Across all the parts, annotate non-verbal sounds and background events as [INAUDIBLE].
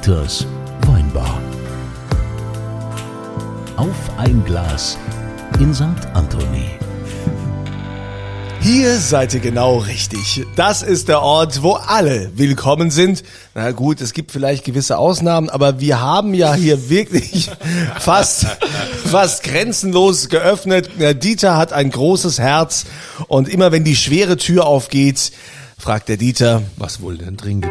Dieters Weinbar. Auf ein Glas in St. Anthony. Hier seid ihr genau richtig. Das ist der Ort, wo alle willkommen sind. Na gut, es gibt vielleicht gewisse Ausnahmen, aber wir haben ja hier wirklich [LAUGHS] fast, fast grenzenlos geöffnet. Dieter hat ein großes Herz und immer wenn die schwere Tür aufgeht, fragt der Dieter, Was wohl denn trinken?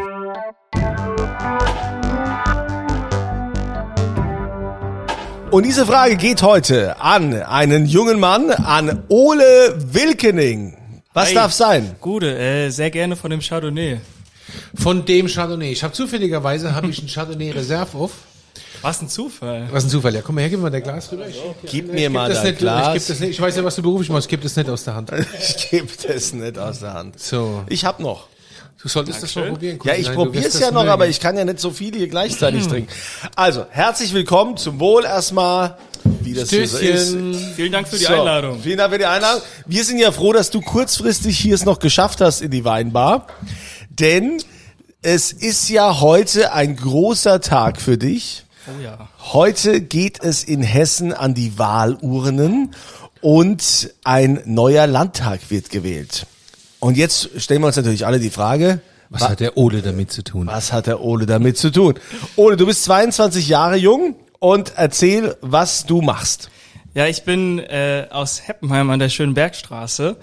Und diese Frage geht heute an einen jungen Mann, an Ole Wilkening. Was Hi. darf sein? Gute, äh, sehr gerne von dem Chardonnay. Von dem Chardonnay. Ich habe zufälligerweise habe ich einen Chardonnay Reserve auf. Was ein Zufall. Was ein Zufall. Ja, komm mal her, gib mir mal dein Glas rüber. Ich, Gib ich mir geb mal das dein nicht, Glas. Ich, das nicht, ich weiß ja, was du beruflich machst. Ich gebe das nicht aus der Hand. [LAUGHS] Ich gebe das nicht aus der Hand. So. Ich hab noch. Du solltest das mal probieren. Ja, ich probiere es ja noch, mögen. aber ich kann ja nicht so viele hier gleichzeitig trinken. Also, herzlich willkommen zum Wohl erstmal, wie das hier so ist. Vielen Dank für die So, Einladung. Vielen Dank für die Einladung. Wir sind ja froh, dass du kurzfristig hier es noch geschafft hast in die Weinbar, denn es ist ja heute ein großer Tag für dich. Oh ja. Heute geht es in Hessen an die Wahlurnen und ein neuer Landtag wird gewählt. Und jetzt stellen wir uns natürlich alle die Frage, Was hat der Ole damit zu tun? was hat der Ole damit zu tun? Ole, du bist 22 Jahre jung und erzähl, was du machst. Ja, ich bin äh, aus Heppenheim an der schönen Bergstraße.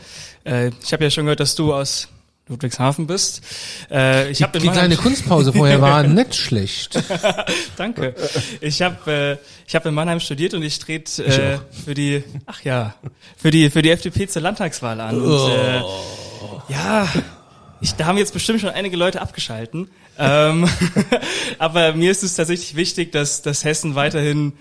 Äh, ich habe ja schon gehört, dass du aus Ludwigshafen bist. Äh, ich habe Die kleine Kunstpause vorher war [LAUGHS] nicht schlecht. [LAUGHS] Danke. Ich habe äh, ich habe in Mannheim studiert und ich trete äh, für die ach ja für die für die FDP zur Landtagswahl an. Und, äh, ja, ich, da haben jetzt bestimmt schon einige Leute abgeschalten. Ähm, [LAUGHS] aber mir ist es tatsächlich wichtig, dass, dass Hessen weiterhin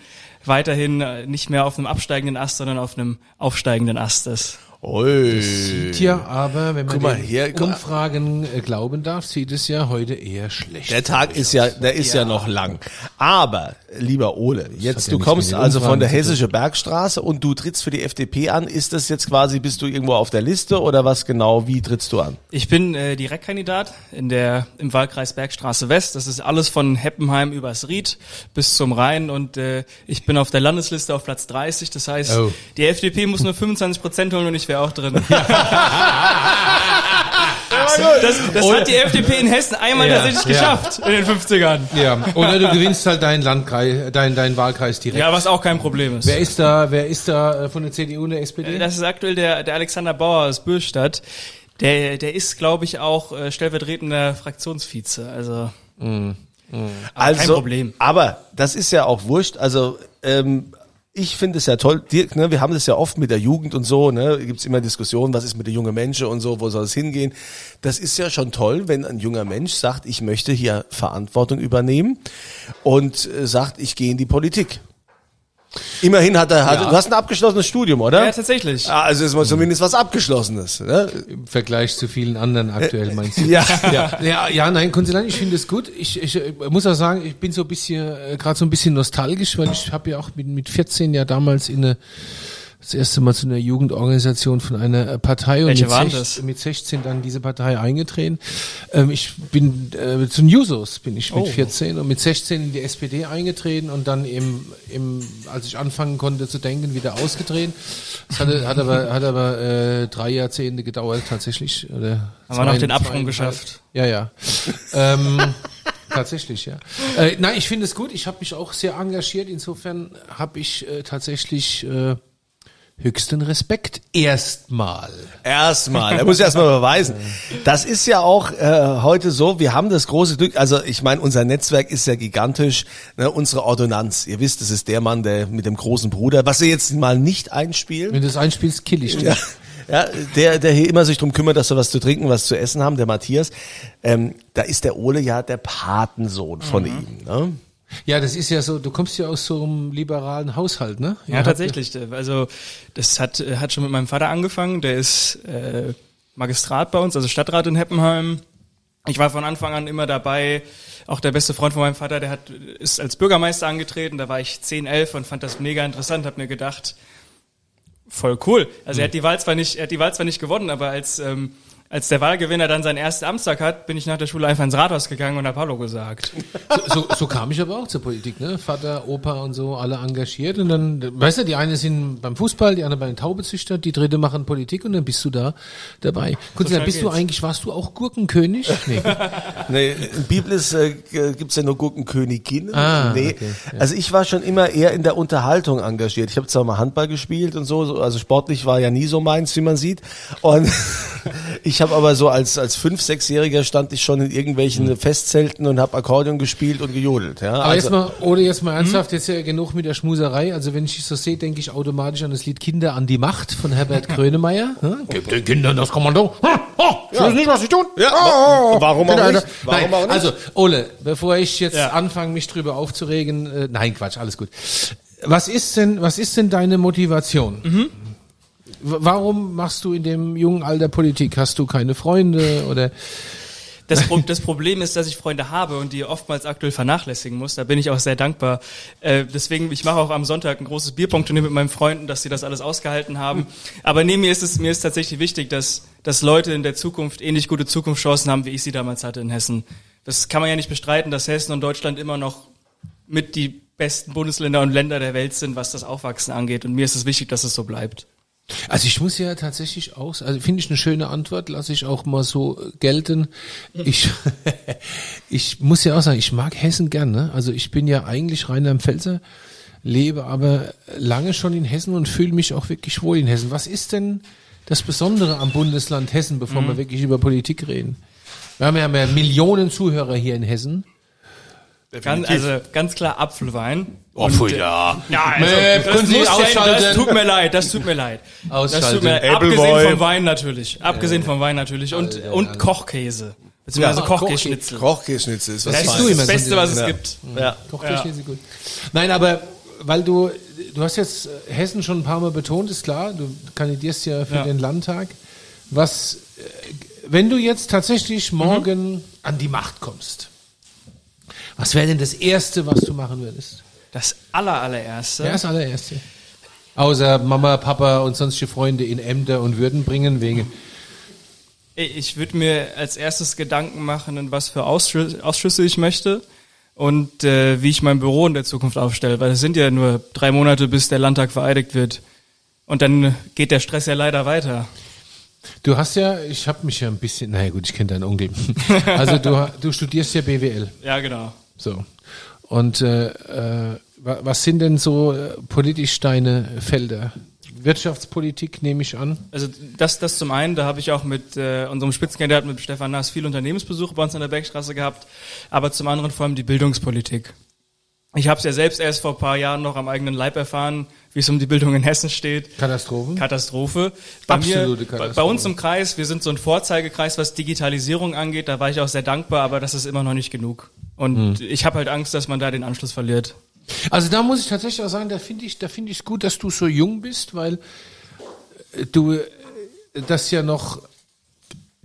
weiterhin äh, nicht mehr auf einem absteigenden Ast, sondern auf einem aufsteigenden Ast ist. Ui. Tja, aber wenn man mal den hier, guck mal. Umfragen äh, glauben darf, sieht es ja heute eher schlecht. Der Tag ist ja, der ist ja. noch lang. Aber, lieber Ole, jetzt ja du nichts kommst also von Umfragen der zu tun. Hessische Bergstraße und du trittst für die FDP an. Ist das jetzt quasi, bist du irgendwo auf der Liste oder was genau, wie trittst du an? Ich bin äh, Direktkandidat in der im Wahlkreis Bergstraße West. Das ist alles von Heppenheim übers Ried bis zum Rhein und äh, ich bin auf der Landesliste auf Platz 30. Das heißt, Oh. die FDP muss nur 25 Prozent holen und ich wäre auch drin. [LAUGHS] das das hat die FDP in Hessen einmal Ja, tatsächlich ja. geschafft in den 50ern. Ja, oder du gewinnst halt deinen Landkreis, dein, dein Wahlkreis direkt. Ja, was auch kein Problem ist. Wer ist da, wer ist da äh, von der CDU und der SPD? Das ist aktuell der, der Alexander Bauer aus Bürstadt. Der, der ist, glaube ich, auch äh, stellvertretender Fraktionsvize. Also Also, kein Problem. Aber das ist ja auch wurscht. Also ähm, ich finde es ja toll, Dirk, ne, wir haben das ja oft mit der Jugend und so, ne, gibt's immer Diskussionen, was ist mit der jungen Menschen und so, wo soll es hingehen. Das ist ja schon toll, wenn ein junger Mensch sagt, ich möchte hier Verantwortung übernehmen und äh, sagt, ich gehe in die Politik. Immerhin hat er, hat, Ja. du hast ein abgeschlossenes Studium, oder? ja, tatsächlich. Ah, also ist mal zumindest was Abgeschlossenes. Ne? Im Vergleich zu vielen anderen aktuell meinst du? Ja. ja, ja, ja, nein, Konsulat, ich finde es gut. Ich, ich äh, muss auch sagen, ich bin so ein bisschen, äh, gerade so ein bisschen nostalgisch, weil ich habe ja auch mit, mit 14 ja damals in eine das erste Mal zu einer Jugendorganisation von einer äh, Partei und Welche mit, waren sech- das? mit 16 dann diese Partei eingetreten. Ähm, ich bin äh, zu Jusos bin ich mit Oh. 14 und mit 16 in die SPD eingetreten und dann im, im als ich anfangen konnte zu denken wieder ausgetreten. Das hat, hat aber hat aber äh, drei Jahrzehnte gedauert tatsächlich. Oder Haben wir noch den Absprung geschafft. Ja, ja. ähm, [LAUGHS] tatsächlich, ja. Äh, nein, ich finde es gut. Ich habe mich auch sehr engagiert. Insofern habe ich äh, tatsächlich äh, höchsten Respekt erstmal. Erstmal, er muss erstmal beweisen. Das ist ja auch äh, heute so, wir haben das große Glück, also ich meine, unser Netzwerk ist ja gigantisch, ne, unsere Ordonnanz, ihr wisst, das ist der Mann, der mit dem großen Bruder, was wir jetzt mal nicht einspielen, Wenn du das einspielst, kill ich dich. ja, ja, der, der hier immer sich drum kümmert, dass wir was zu trinken, was zu essen haben, der Matthias, ähm, da ist der Ole ja der Patensohn von Mhm. ihm. Ne? Ja, das ist ja so, du kommst ja aus so einem liberalen Haushalt, ne? Ja, tatsächlich. Also das hat, hat schon mit meinem Vater angefangen. Der ist äh, Magistrat bei uns, also Stadtrat in Heppenheim. Ich war von Anfang an immer dabei. Auch der beste Freund von meinem Vater, der hat, ist als Bürgermeister angetreten. Da war ich 10, 11 und fand das mega interessant. Hab mir gedacht, voll cool. Also er hat die Wahl zwar nicht, er hat die Wahl zwar nicht gewonnen, aber als ähm, als der Wahlgewinner dann seinen ersten Amtstag hat, bin ich nach der Schule einfach ins Rathaus gegangen und habe Hallo gesagt. So, so, so kam ich aber auch zur Politik, ne? Vater, Opa und so, alle engagiert und dann, weißt du, die eine sind beim Fußball, die andere bei den Taubezüchtern, die dritte machen Politik und dann bist du da dabei. Kunst, schnell bist du geht's. eigentlich, warst du auch Gurkenkönig? [LAUGHS] Nee. Nee, in Bibel ist, äh, gibt's ja nur Gurkenköniginnen. Ah, nee. okay, ja. Also ich war schon immer eher in der Unterhaltung engagiert. Ich habe zwar mal Handball gespielt und so, so, also sportlich war ja nie so meins, wie man sieht. Und [LAUGHS] ich habe aber so als als fünf, sechsjähriger stand ich schon in irgendwelchen Festzelten und habe Akkordeon gespielt und gejodelt. Ja, Aber also, jetzt mal, oder jetzt mal ernsthaft, jetzt ja genug mit der Schmuserei. Also wenn ich dich so sehe, denke ich automatisch an das Lied Kinder an die Macht von Herbert [LAUGHS] Grönemeyer. Hm? Gib den Kindern das Kommando. Hm, Oh, ich weiß nicht, was sie tun. Ja, Oh, warum auch nicht? Warum nein, auch nicht? Also, Ole, bevor ich jetzt Ja. anfange, mich drüber aufzuregen, äh, nein, Quatsch, alles gut. Was ist denn, was ist denn deine Motivation? Mhm. Warum machst du in dem jungen Alter Politik? Hast du keine Freunde oder? Das, Pro das Problem ist, dass ich Freunde habe und die oftmals aktuell vernachlässigen muss. Da bin ich auch sehr dankbar. Äh, deswegen, ich mache auch am Sonntag ein großes Bierpunktturnier mit meinen Freunden, dass sie das alles ausgehalten haben. Aber nee, mir ist es mir ist tatsächlich wichtig, dass, dass Leute in der Zukunft ähnlich gute Zukunftschancen haben, wie ich sie damals hatte in Hessen. Das kann man ja nicht bestreiten, dass Hessen und Deutschland immer noch mit die besten Bundesländer und Länder der Welt sind, was das Aufwachsen angeht. Und mir ist es wichtig, dass es so bleibt. Also ich muss ja tatsächlich auch, also finde ich eine schöne Antwort, lasse ich auch mal so gelten. [LAUGHS] Ich, [LAUGHS] ich muss ja auch sagen, ich mag Hessen gern. Ne? Also ich bin ja eigentlich Rheinland-Pfälzer, lebe aber lange schon in Hessen und fühle mich auch wirklich wohl in Hessen. Was ist denn das Besondere am Bundesland Hessen, bevor wir wirklich über Politik reden? Wir haben ja mehr Millionen Zuhörer hier in Hessen. Ganz, also ganz klar Apfelwein. Oh, pfui, ja. Ja, also, Mäh, das, können Sie ausschalten? das tut mir leid, das tut mir leid. Das tut Ausschalten. mir leid. Abgesehen vom Wein natürlich. Abgesehen vom Wein natürlich. Und, und Kochkäse. Beziehungsweise Ja, Kochkäseschnitzel. Kochkäseschnitzel ist was Das ist du immer das Beste, was es Ja. gibt. Ja. Kochtechnik ist gut. Nein, aber weil du, du hast jetzt äh, Hessen schon ein paar Mal betont, ist klar, du kandidierst ja für Ja. den Landtag. Was, äh, wenn du jetzt tatsächlich morgen an die Macht kommst, was wäre denn das Erste, was du machen würdest? Das aller, allererste. Ja, das allererste. Außer Mama, Papa und sonstige Freunde in Ämter und Würden bringen wegen. Ich würde mir als erstes Gedanken machen, in was für Ausschüsse, Ausschüsse ich möchte und äh, wie ich mein Büro in der Zukunft aufstelle, weil es sind ja nur drei Monate, bis der Landtag vereidigt wird. Und dann geht der Stress ja leider weiter. Du hast ja, ich habe mich ja ein bisschen, naja gut, ich kenne deinen Onkel. Also du, du studierst ja BWL. Ja, genau. So. Und äh, äh, wa- was sind denn so äh, politisch deine Felder? Wirtschaftspolitik nehme ich an. Also das, das zum einen, da habe ich auch mit äh, unserem Spitzenkandidaten, mit Stefan Naas, viel Unternehmensbesuche bei uns in der Bergstraße gehabt, aber zum anderen vor allem die Bildungspolitik. Ich habe es ja selbst erst vor ein paar Jahren noch am eigenen Leib erfahren, wie es um die Bildung in Hessen steht. Katastrophen. Katastrophe. Bei Absolute mir, Katastrophe. Bei uns im Kreis, wir sind so ein Vorzeigekreis, was Digitalisierung angeht. Da war ich auch sehr dankbar, aber das ist immer noch nicht genug. Und Hm. ich habe halt Angst, dass man da den Anschluss verliert. Also da muss ich tatsächlich auch sagen, da finde ich, da finde ich es gut, dass du so jung bist, weil äh, du äh, das ja noch,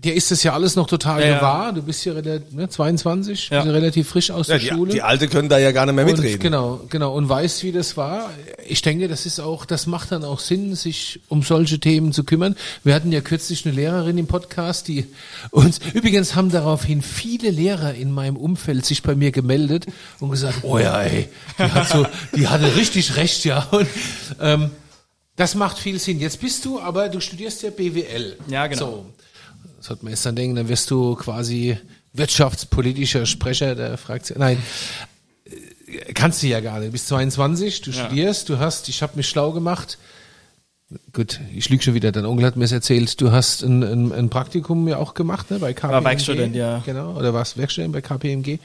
dir ist das ja alles noch total Ja, ja. gewahr. Du bist ja relativ, ne, 22, Ja. bist ja relativ frisch aus Ja, der die, Schule. die Alte können da ja gar nicht mehr Und mitreden. genau, genau. Und weißt, wie das war. Ich denke, das ist auch, das macht dann auch Sinn, sich um solche Themen zu kümmern. Wir hatten ja kürzlich eine Lehrerin im Podcast, die uns, übrigens haben daraufhin viele Lehrer in meinem Umfeld sich bei mir gemeldet und gesagt, oh ja, ey, die hat so, die hatte richtig recht, ja. Und, ähm, das macht viel Sinn. Jetzt bist du, aber du studierst ja BWL. Ja, genau. So. Das hat man jetzt dann denken, dann wirst du quasi wirtschaftspolitischer Sprecher der Fraktion. Nein, äh, kannst du ja gar nicht. Du bist 22, du Ja. studierst, du hast, ich habe mich schlau gemacht. Gut, ich lüge schon wieder, dein Onkel hat mir es erzählt, du hast ein, ein, ein Praktikum ja auch gemacht, ne, bei KPMG. Werkstudent, ja. Genau, oder warst Werkstudent bei KPMG.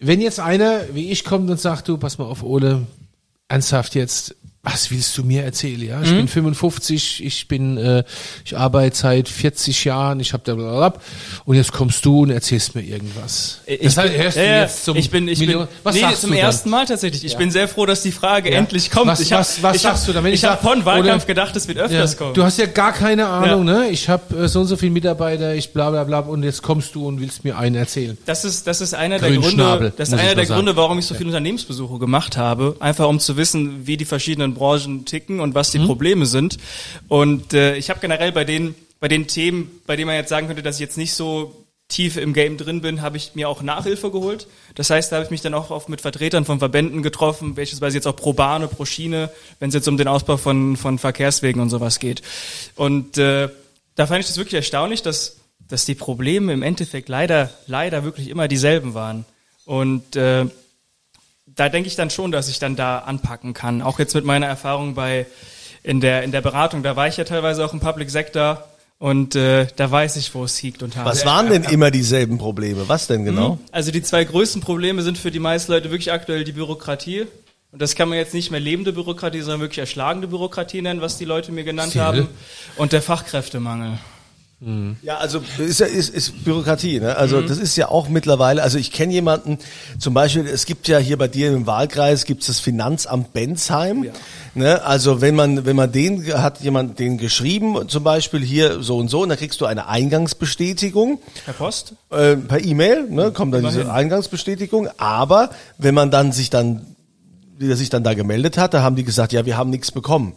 Wenn jetzt einer wie ich kommt und sagt, du, pass mal auf, Ole, ernsthaft jetzt, was willst du mir erzählen? Ja, ich Mhm. bin 55, ich bin, äh, ich arbeite seit 40 Jahren, ich habe da blablabla, und jetzt kommst du und erzählst mir irgendwas. Ich das bin, hörst ja, du ja, jetzt zum ich bin, ich Million- bin, was nee, sagst zum du ersten Mal tatsächlich. Ich bin sehr froh, dass die Frage endlich kommt. Was- ich hab, was- was ich hab, sagst du dann, wenn ich ich habe von Wahlkampf oder- gedacht, es wird Ja. öfters kommen. Du hast ja gar keine Ahnung, Ja. ne? Ich habe äh, so und so viele Mitarbeiter, ich bla bla bla und jetzt kommst du und willst mir einen erzählen. Das ist, das ist einer der Gründe, das ist einer der sagen. Gründe, warum ich so viele Unternehmensbesuche gemacht habe. Einfach um zu wissen, wie die verschiedenen Branchen ticken und was die Mhm. Probleme sind. Und äh, ich habe generell bei den, bei den Themen, bei denen man jetzt sagen könnte, dass ich jetzt nicht so tief im Game drin bin, habe ich mir auch Nachhilfe geholt. Das heißt, da habe ich mich dann auch oft mit Vertretern von Verbänden getroffen, beispielsweise jetzt auch pro Bahne, pro Schiene, wenn es jetzt um den Ausbau von, von Verkehrswegen und sowas geht. Und äh, da fand ich das wirklich erstaunlich, dass, dass die Probleme im Endeffekt leider, leider wirklich immer dieselben waren. Und äh, da denke ich dann schon, dass ich dann da anpacken kann. Auch jetzt mit meiner Erfahrung bei in der in der Beratung, da war ich ja teilweise auch im Public Sector und äh, da weiß ich, wo es hiegt und hakt. Was waren denn immer dieselben Probleme? Was denn genau? Also die zwei größten Probleme sind für die meisten Leute wirklich aktuell die Bürokratie. Und das kann man jetzt nicht mehr lebende Bürokratie, sondern wirklich erschlagende Bürokratie nennen, was die Leute mir genannt Viele. haben. Und der Fachkräftemangel. Ja, also ist ja ist, ist Bürokratie, ne? Also das ist ja auch mittlerweile, also ich kenne jemanden, zum Beispiel, es gibt ja hier bei dir im Wahlkreis gibt es das Finanzamt Bensheim. Ne? Also wenn man, wenn man den hat jemand den geschrieben, zum Beispiel hier so und so, und dann kriegst du eine Eingangsbestätigung Herr Post? äh, per E-Mail, ne, kommt dann diese Immerhin. Eingangsbestätigung. Aber wenn man dann sich dann, wie er sich dann da gemeldet hat, da haben die gesagt, ja, wir haben nichts bekommen.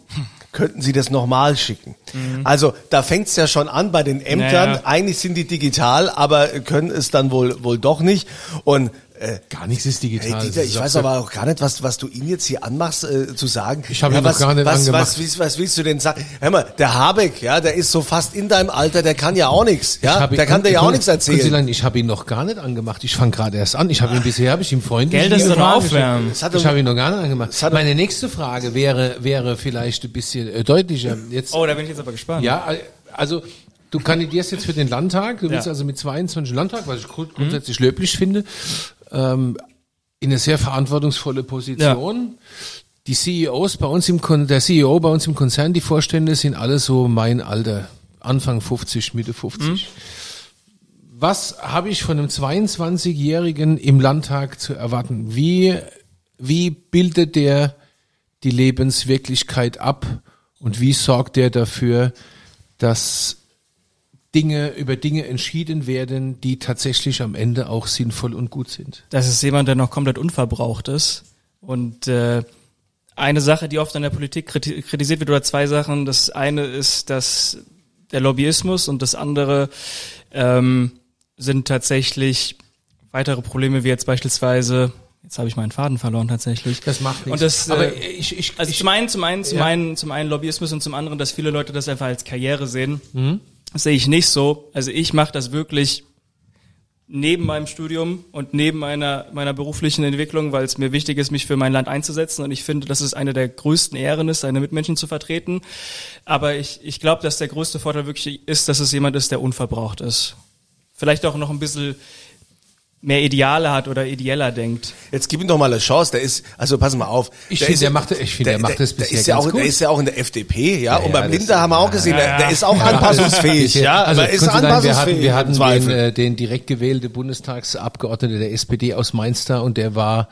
Könnten Sie das nochmal schicken? Also da fängt's ja schon an bei den Ämtern. Naja. Eigentlich sind die digital, aber können es dann wohl wohl doch nicht. Und äh, Gar nichts ist digital. Hey, Dieter, ist ich weiß aber auch gar nicht, was, was du ihn jetzt hier anmachst, äh, zu sagen. Ich hab ihn noch was, gar nicht was, angemacht. was, was, was willst du denn sagen? Hör mal, der Habeck, ja, der ist so fast in deinem Alter, der kann ja auch nichts. Ja, ihn- der kann dir ja auch nichts erzählen. Kunzilein, Ich habe ihn noch gar nicht angemacht. Ich fange gerade erst an. Ich habe ihn bisher, habe ich ihm freundlich Geld ist doch aufwärmen. Ich habe ihn noch gar nicht angemacht. hat Meine nächste Frage wäre, wäre vielleicht ein bisschen äh, deutlicher. Jetzt, Oh, da bin ich jetzt aber gespannt. ja, also du kandidierst jetzt für den Landtag. Du willst Ja. also mit 22 Landtag, was ich grund- grundsätzlich löblich finde, ähm, in eine sehr verantwortungsvolle Position. Die CEOs bei uns im Kon der CEO bei uns im Konzern, die Vorstände sind alle so mein Alter, Anfang 50, Mitte 50. Was habe ich von einem 22-Jährigen im Landtag zu erwarten? Wie, wie bildet der die Lebenswirklichkeit ab und wie sorgt der dafür, dass Dinge über Dinge entschieden werden, die tatsächlich am Ende auch sinnvoll und gut sind? Das ist jemand, der noch komplett unverbraucht ist. Und äh, eine Sache, die oft an der Politik kriti- kritisiert wird, oder zwei Sachen. Das eine ist, dass der Lobbyismus und das andere ähm, sind tatsächlich weitere Probleme, wie jetzt beispielsweise, jetzt habe ich meinen Faden verloren tatsächlich. Das macht nichts. Und das, Aber äh, ich, ich, Also ich, zum einen, zum einen, zum Ja. einen, zum einen Lobbyismus und zum anderen, dass viele Leute das einfach als Karriere sehen. Mhm. Sehe ich nicht so. Also ich mache das wirklich neben meinem Studium und neben meiner meiner beruflichen Entwicklung, weil es mir wichtig ist, mich für mein Land einzusetzen. Und ich finde, dass es eine der größten Ehren ist, seine Mitmenschen zu vertreten. Aber ich, ich glaube, dass der größte Vorteil wirklich ist, dass es jemand ist, der unverbraucht ist. Vielleicht auch noch ein bisschen mehr Ideale hat oder ideeller denkt. Jetzt gib ihm doch mal eine Chance. Der ist, also pass mal auf. Ich der finde, ist, der macht- ich finde, der macht das der bisher ist ja ganz auch, Der gut. ist ja auch in der FDP, ja. Ja, und ja, beim das- Linder haben wir auch gesehen, der, der ist auch anpassungsfähig, ja. Also aber ist Kunzilein, wir anpassungsfähig. hatten, wir hatten den, äh, den direkt gewählte Bundestagsabgeordnete der SPD aus Mainz da und der war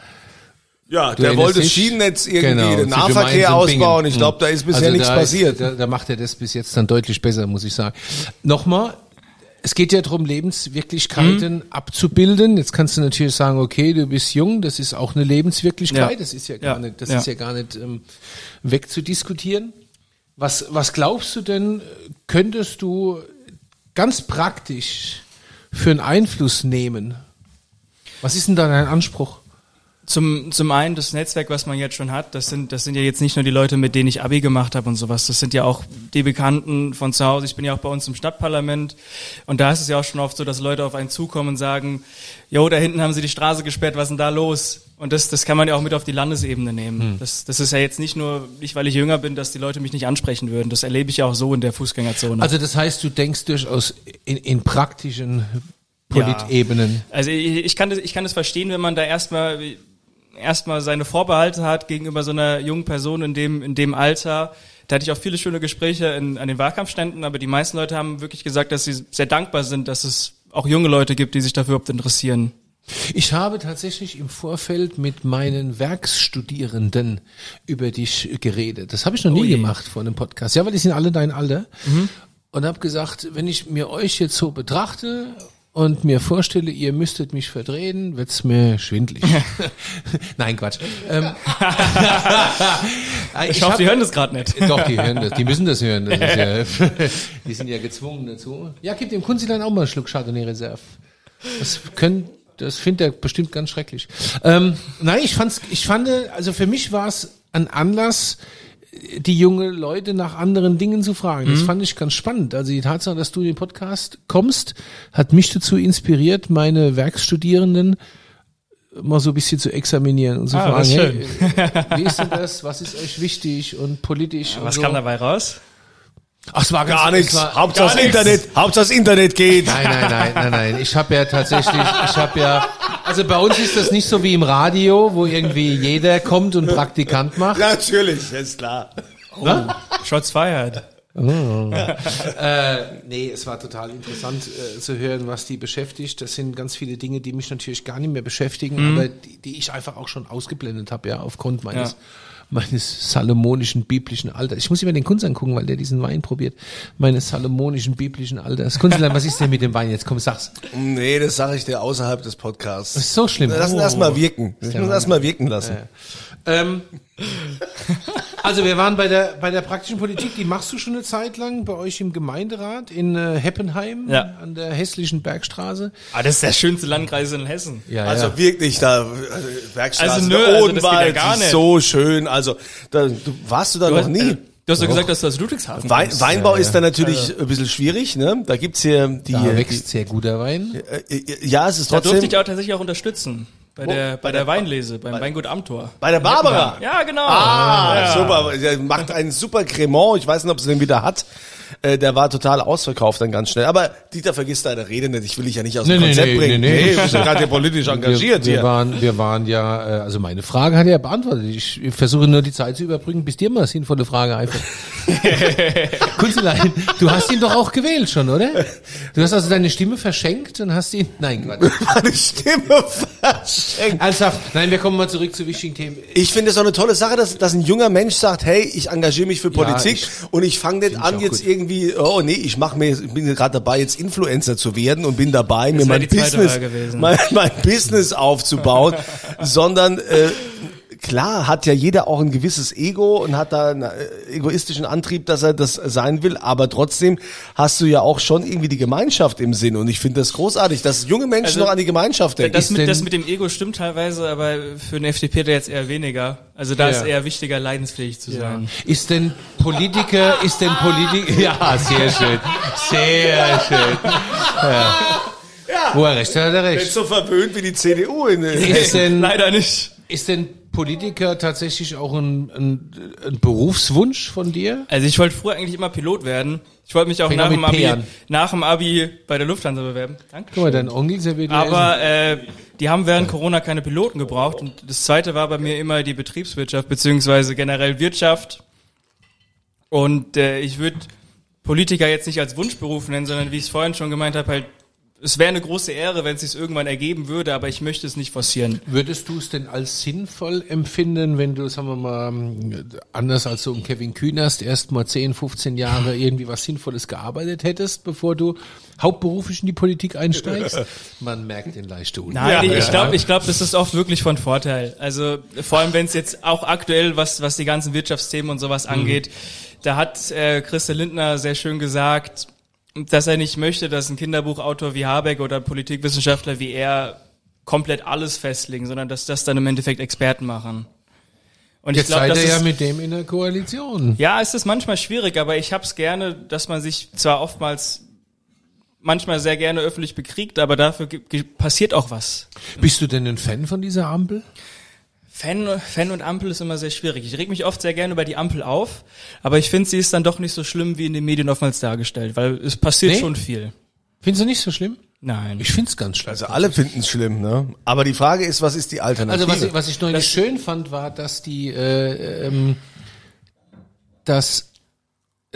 ja, du der wollte das? Schienennetz irgendwie, Genau, den Nahverkehr ausbauen. Ich glaube, da ist bisher Also nichts da passiert. Ist, da, da macht er das bis jetzt dann deutlich besser, muss ich sagen. Nochmal, es geht ja darum, Lebenswirklichkeiten Mhm. abzubilden. Jetzt kannst du natürlich sagen, okay, du bist jung, das ist auch eine Lebenswirklichkeit, Ja. das ist ja gar Ja. nicht, das Ja. ist ja gar nicht ähm, wegzudiskutieren. Was, was glaubst du denn, könntest du ganz praktisch für einen Einfluss nehmen? Was ist denn da dein Anspruch? Zum, zum einen das Netzwerk, was man jetzt schon hat, das sind, das sind ja jetzt nicht nur die Leute, mit denen ich Abi gemacht habe und sowas, das sind ja auch die Bekannten von zu Hause. Ich bin ja auch bei uns im Stadtparlament und da ist es ja auch schon oft so, dass Leute auf einen zukommen und sagen, jo, da hinten haben sie die Straße gesperrt, was ist denn da los? Und das, das kann man ja auch mit auf die Landesebene nehmen. Das, das ist ja jetzt nicht nur, nicht weil ich jünger bin, dass die Leute mich nicht ansprechen würden. Das erlebe ich ja auch so in der Fußgängerzone. Also das heißt, du denkst durchaus in, in praktischen Politebenen. Also ich, ich kann das, ich kann das verstehen, wenn man da erstmal erstmal seine Vorbehalte hat gegenüber so einer jungen Person in dem in dem Alter. Da hatte ich auch viele schöne Gespräche in, an den Wahlkampfständen, aber die meisten Leute haben wirklich gesagt, dass sie sehr dankbar sind, dass es auch junge Leute gibt, die sich dafür überhaupt interessieren. Ich habe tatsächlich im Vorfeld mit meinen Werkstudierenden über dich geredet. Das habe ich noch nie Ui. gemacht vor einem Podcast. Ja, weil die sind alle dein Alter. Und habe gesagt, wenn ich mir euch jetzt so betrachte und mir vorstelle, ihr müsstet mich verdrehen, wird's mir schwindlig. [LAUGHS] Nein, Quatsch. Ähm, [LAUGHS] ich, hoffe, hab- die hören das gerade nicht. Doch, die hören das, die müssen das hören. Das ja, [LAUGHS] die sind ja gezwungen dazu. Ja, gib dem Kunzilein auch mal einen Schluck Chardonnay Reserve. Das können, das findet er bestimmt ganz schrecklich. Ähm, nein, ich fand's, ich fand, also für mich war es ein Anlass, die junge Leute nach anderen Dingen zu fragen. Das fand ich ganz spannend. Also die Tatsache, dass du in den Podcast kommst, hat mich dazu inspiriert, meine Werkstudierenden mal so ein bisschen zu examinieren und zu Ah, fragen, hey, wie ist denn das? Was ist euch wichtig und politisch? und Was so. kam dabei raus? Ach, es war Gar nichts. Hauptsache das. Internet, Hauptsache das Internet geht. Nein, nein, nein, nein, nein. Ich habe ja tatsächlich, ich habe ja, also bei uns ist das nicht so wie im Radio, wo irgendwie jeder kommt und Praktikant macht. Natürlich, ist klar. Shots fired. Äh, nee, es war total interessant äh, zu hören, was die beschäftigt. Das sind ganz viele Dinge, die mich natürlich gar nicht mehr beschäftigen, aber die, die ich einfach auch schon ausgeblendet habe, ja, aufgrund meines Ja. Meines salomonischen biblischen Alters. Ich muss immer den Kunst angucken, weil der diesen Wein probiert. Meines salomonischen biblischen Alters. Kunstlein, was ist denn mit dem Wein jetzt? Komm, sag's. Nee, das sage ich dir außerhalb des Podcasts. Das ist so schlimm. Lass ihn Oh. erst mal wirken. Ich muss Mann. erst mal wirken lassen. Ähm, [LAUGHS] also wir waren bei der bei der praktischen Politik, die machst du schon eine Zeit lang bei euch im Gemeinderat in äh, Heppenheim Ja. an der hässlichen Bergstraße. Ah, das ist der schönste Landkreis in Hessen. Ja, Also wirklich, da äh, Werkstraße, Also nö, der also das geht ja Odenwald, nicht. so schön. Also da, du, warst du da noch hast, nie? äh, Du hast doch gesagt, dass du aus Ludwigshafen Wein. Weinbau ist da natürlich ein bisschen schwierig. Ne? Da gibt's hier die, Da wächst sehr guter Wein. die äh, ja, es ist Da durfte trotzdem ich auch tatsächlich auch unterstützen. Bei der, bei der Weinlese, beim Weingut Amtor. bei der Barbara. Ja, genau. Ah, ja. super. Der macht einen super Cremant. Ich weiß nicht, ob sie den wieder hat. Äh, Der war total ausverkauft dann ganz schnell. Aber Dieter, vergiss deine Rede nicht. Ich will dich ja nicht aus dem Nee, nee, Konzept nee, bringen. nee, nee. du bist ja gerade hier politisch engagiert wir, wir hier. waren wir waren ja äh, also meine Frage hat er beantwortet. Ich versuche nur die Zeit zu überbrücken, bis dir mal eine sinnvolle Frage einfällt. [LAUGHS] Kunstlein, du hast ihn doch auch gewählt schon, oder? Du hast also deine Stimme verschenkt und hast ihn Nein, Quatsch. [LAUGHS] Meine Stimme verschenkt. Ernsthaft. Nein, wir kommen mal zurück zu wichtigen Themen. Ich finde es auch eine tolle Sache, dass, dass ein junger Mensch sagt, hey, ich engagiere mich für Politik ich- und ich fange nicht ich an jetzt gut. Irgendwie, oh nee, ich mache mir, ich bin gerade dabei, jetzt Influencer zu werden und bin dabei, mir wär mein Business, [LAUGHS] mein, mein Business aufzubauen, [LAUGHS] sondern äh, klar hat ja jeder auch ein gewisses Ego und hat da einen äh, egoistischen Antrieb, dass er das sein will, aber trotzdem hast du ja auch schon irgendwie die Gemeinschaft im Sinn und ich finde das großartig, dass junge Menschen Also, noch an die Gemeinschaft denken. Das denn- mit, das mit dem Ego stimmt teilweise, aber für den FDP da jetzt eher weniger. Also da Ja. ist eher wichtiger, leidensfähig zu sein. Ist denn Politiker, ist denn Politiker, [LAUGHS] ja, sehr schön, sehr schön. Ja. Wo er recht hat, hat er Nicht recht. so verwöhnt wie die CDU in Ist denn, [LAUGHS] Leider nicht. ist denn Politiker tatsächlich auch ein, ein, ein Berufswunsch von dir? Also ich wollte früher eigentlich immer Pilot werden. Ich wollte mich auch nach dem, Abi, an. nach dem Abi bei der Lufthansa bewerben. Danke. Guck mal, dein Onkel serviert Aber äh, die haben während Corona keine Piloten gebraucht. Und das zweite war bei mir immer die Betriebswirtschaft, beziehungsweise generell Wirtschaft. Und äh, ich würde Politiker jetzt nicht als Wunschberuf nennen, sondern wie ich es vorhin schon gemeint habe, halt, es wäre eine große Ehre, wenn es sich irgendwann ergeben würde, aber ich möchte es nicht forcieren. Würdest du es denn als sinnvoll empfinden, wenn du, sagen wir mal, anders als so ein Kevin Kühnerst erst mal 10, 15 Jahre irgendwie was Sinnvolles gearbeitet hättest, bevor du hauptberuflich in die Politik einsteigst? [LAUGHS] Man merkt den leichten Unterschied. Nein, Ja, ich glaube, ich glaube, das ist oft wirklich von Vorteil. Also vor allem, wenn es jetzt auch aktuell, was was die ganzen Wirtschaftsthemen und sowas angeht, da hat äh, Christel Lindner sehr schön gesagt, dass er nicht möchte, dass ein Kinderbuchautor wie Habeck oder Politikwissenschaftler wie er komplett alles festlegen, sondern dass das dann im Endeffekt Experten machen. Und Jetzt ich glaube, seid ihr ja mit dem in der Koalition. ja, es ist manchmal schwierig, aber ich hab's gerne, dass man sich zwar oftmals manchmal sehr gerne öffentlich bekriegt, aber dafür passiert auch was. Bist du denn ein Fan von dieser Ampel? Fan, Fan und Ampel ist immer sehr schwierig. Ich reg mich oft sehr gerne über die Ampel auf, aber ich finde, sie ist dann doch nicht so schlimm, wie in den Medien oftmals dargestellt, weil es passiert Nee? schon viel. Findest du nicht so schlimm? Nein. Ich find's ganz schlimm. Also alle finden es schlimm, ne? Aber die Frage ist, was ist die Alternative? Also was ich, was ich neulich schön fand, war, dass die, äh, ähm, dass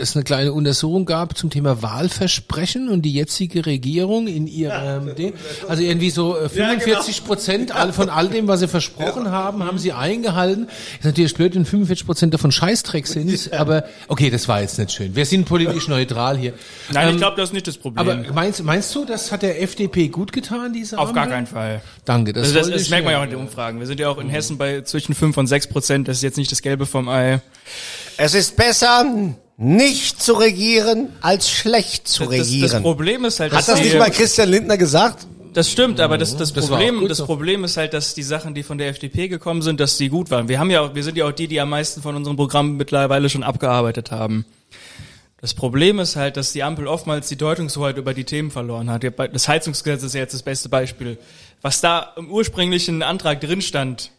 es eine kleine Untersuchung gab zum Thema Wahlversprechen und die jetzige Regierung in ihrem, Ding, also irgendwie so äh, 45 Prozent all- von all dem, was sie versprochen haben, haben sie eingehalten. Ist natürlich blöd, wenn 45 Prozent davon Scheißdreck sind, [LAUGHS] aber okay, das war jetzt nicht schön. Wir sind politisch neutral hier. Nein, Ähm, ich glaube, das ist nicht das Problem. aber meinst, meinst du, das hat der FDP gut getan, diese Auf gar Ampel? keinen Fall. Danke, das, Das, das, das merkt man ja auch in den Umfragen. Wir sind ja auch in Hessen bei zwischen 5 und 6 Prozent. Das ist jetzt nicht das Gelbe vom Ei. Es ist besser, nicht zu regieren, als schlecht zu Das, das regieren. Problem ist halt, Hat das nicht mal Christian Lindner gesagt? Das stimmt, aber das, das, Das Problem, das so. Problem ist halt, dass die Sachen, die von der FDP gekommen sind, dass die gut waren. Wir haben ja auch, wir sind ja auch die, die am meisten von unserem Programm mittlerweile schon abgearbeitet haben. Das Problem ist halt, dass die Ampel oftmals die Deutungshoheit über die Themen verloren hat. Das Heizungsgesetz ist ja jetzt das beste Beispiel. Was da im ursprünglichen Antrag drin stand,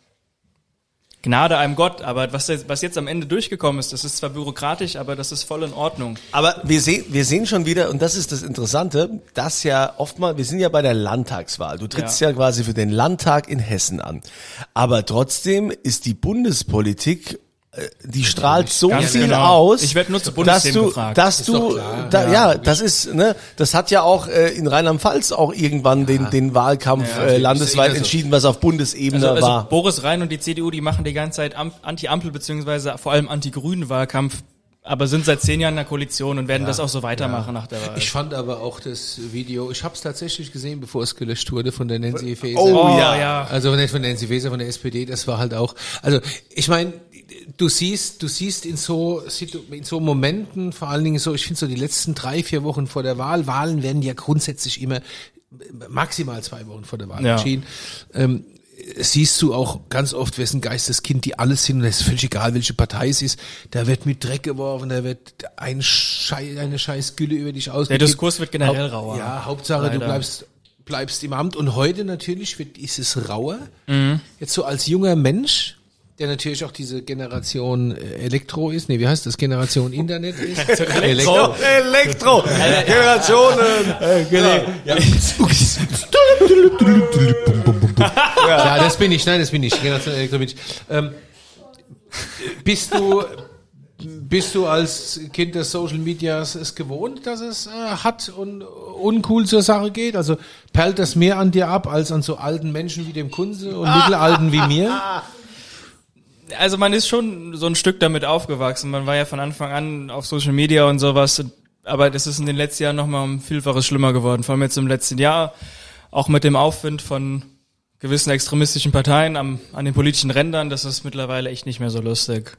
Gnade einem Gott, aber was jetzt, was jetzt am Ende durchgekommen ist, das ist zwar bürokratisch, aber das ist voll in Ordnung. Aber wir sehen, wir sehen schon wieder, und das ist das Interessante, dass ja oftmal, wir sind ja bei der Landtagswahl. Du trittst ja, Ja. quasi für den Landtag in Hessen an. Aber trotzdem ist die Bundespolitik, die strahlt so Ganz viel genau. aus, Ich werd nur zu dass Bundesthemen du, gefragt. dass Ist du, da, ja. das ist, ne, das hat ja auch äh, in Rheinland-Pfalz auch irgendwann den, den Wahlkampf Ja, äh, ist landesweit entschieden, was auf Bundesebene Also, also war. Boris Rhein und die CDU, die machen die ganze Zeit Am- Anti-Ampel beziehungsweise vor allem Anti-Grünen Wahlkampf, aber sind seit zehn Jahren in der Koalition und werden das auch so weitermachen nach der Wahl. Ich fand aber auch das Video, ich habe es tatsächlich gesehen, bevor es gelöscht wurde von der Nancy Faeser. Oh, ja. Also nicht von Nancy Faeser, von der SPD, das war halt auch. Also ich meine, du siehst, du siehst in so Situ- in so Momenten, vor allen Dingen so, ich finde so die letzten drei, vier Wochen vor der Wahl, Wahlen werden ja grundsätzlich immer maximal zwei Wochen vor der Wahl Ja. entschieden. Ähm, siehst du auch ganz oft, wessen Geisteskind die alles sind, und es ist völlig egal, welche Partei es ist, da wird mit Dreck geworfen, da wird ein Schei eine scheiß Gülle über dich ausgekippt. Diskurs wird generell Haupt- rauer. Ja, Hauptsache du Leider. bleibst bleibst im Amt und heute natürlich wird ist es rauer. Mhm. Jetzt so als junger Mensch, der natürlich auch diese Generation äh, Elektro ist, nee, wie heißt das Generation Internet ist? [LAUGHS] Elektro. Elektro, Generationen. [LAUGHS] Genau. Ja. [LAUGHS] ja, das bin ich, nein, das bin ich. Generation Elektro bin ich. Ähm, bist du bist du als Kind des Social Medias es gewohnt, dass es äh, hat und uncool zur Sache geht? Also perlt das mehr an dir ab als an so alten Menschen wie dem Kunze und mittelalten wie mir? Also man ist schon so ein Stück damit aufgewachsen. Man war ja von Anfang an auf Social Media und sowas. Aber das ist in den letzten Jahren nochmal um Vielfaches schlimmer geworden. Vor allem jetzt im letzten Jahr. Auch mit dem Aufwind von gewissen extremistischen Parteien am, an den politischen Rändern. Das ist mittlerweile echt nicht mehr so lustig.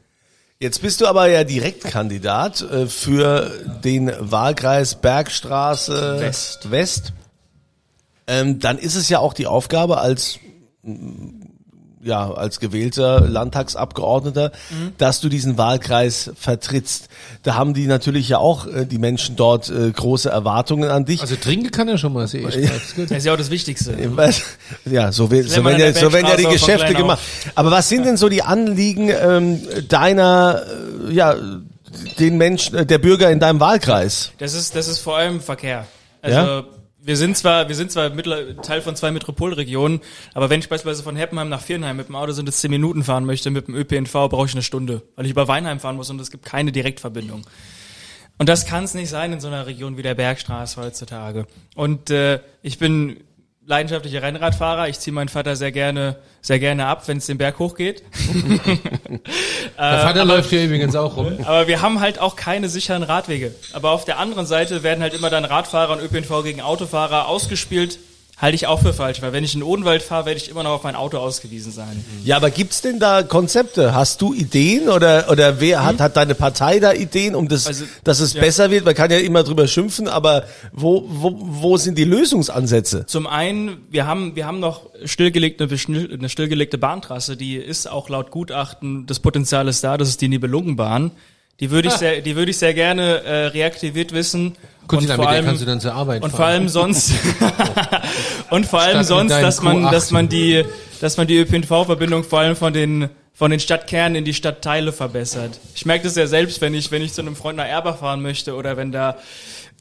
Jetzt bist du aber ja Direktkandidat äh, für den Wahlkreis Bergstraße West. West. Ähm, dann ist es ja auch die Aufgabe als ja als gewählter Landtagsabgeordneter, dass du diesen Wahlkreis vertrittst. Da haben die natürlich ja auch äh, die Menschen dort äh, große Erwartungen an dich. Also trinken kann er schon mal, sehe ich. [LAUGHS] Das ist ja auch das Wichtigste. Ja, so, wird, so, werden ja, so werden ja die Geschäfte gemacht. Aber was sind denn so die Anliegen ähm, deiner, äh, ja, den Menschen, äh, der Bürger in deinem Wahlkreis? Das ist, das ist vor allem Verkehr. Also Ja? Wir sind zwar, wir sind zwar Teil von zwei Metropolregionen, aber wenn ich beispielsweise von Heppenheim nach Vierenheim mit dem Auto sind es zehn Minuten fahren möchte, mit dem ÖPNV brauche ich eine Stunde, weil ich über Weinheim fahren muss und es gibt keine Direktverbindung. Und das kann es nicht sein in so einer Region wie der Bergstraße heutzutage. Und äh, ich bin leidenschaftlicher Rennradfahrer. Ich ziehe meinen Vater sehr gerne, sehr gerne ab, wenn es den Berg hochgeht. [LAUGHS] Der Vater läuft hier übrigens auch rum. Aber wir haben halt auch keine sicheren Radwege. Aber auf der anderen Seite werden halt immer dann Radfahrer und ÖPNV gegen Autofahrer ausgespielt. Halte ich auch für falsch, weil wenn ich in den Odenwald fahre, werde ich immer noch auf mein Auto ausgewiesen sein. Ja, aber gibt's denn da Konzepte? Hast du Ideen oder oder wer hat hat deine Partei da Ideen, um das, Also, dass es ja. besser wird? Man kann ja immer drüber schimpfen, aber wo wo wo sind die Lösungsansätze? Zum einen, wir haben, wir haben noch stillgelegte, eine stillgelegte Bahntrasse, die ist auch laut Gutachten, das Potenzial ist da, das ist die Nibelungenbahn. Die würde ich sehr, die würde ich sehr gerne äh, reaktiviert wissen. Gut, und vor allem, kannst du dann zur Arbeit und fahren. vor allem sonst [LAUGHS] [LAUGHS] und vor allem Statt sonst, dass man, Q8. dass man die, dass man die ÖPNV-Verbindung vor allem von den von den Stadtkernen in die Stadtteile verbessert. Ich merke das ja selbst, wenn ich wenn ich zu einem Freund nach Erbach fahren möchte oder wenn da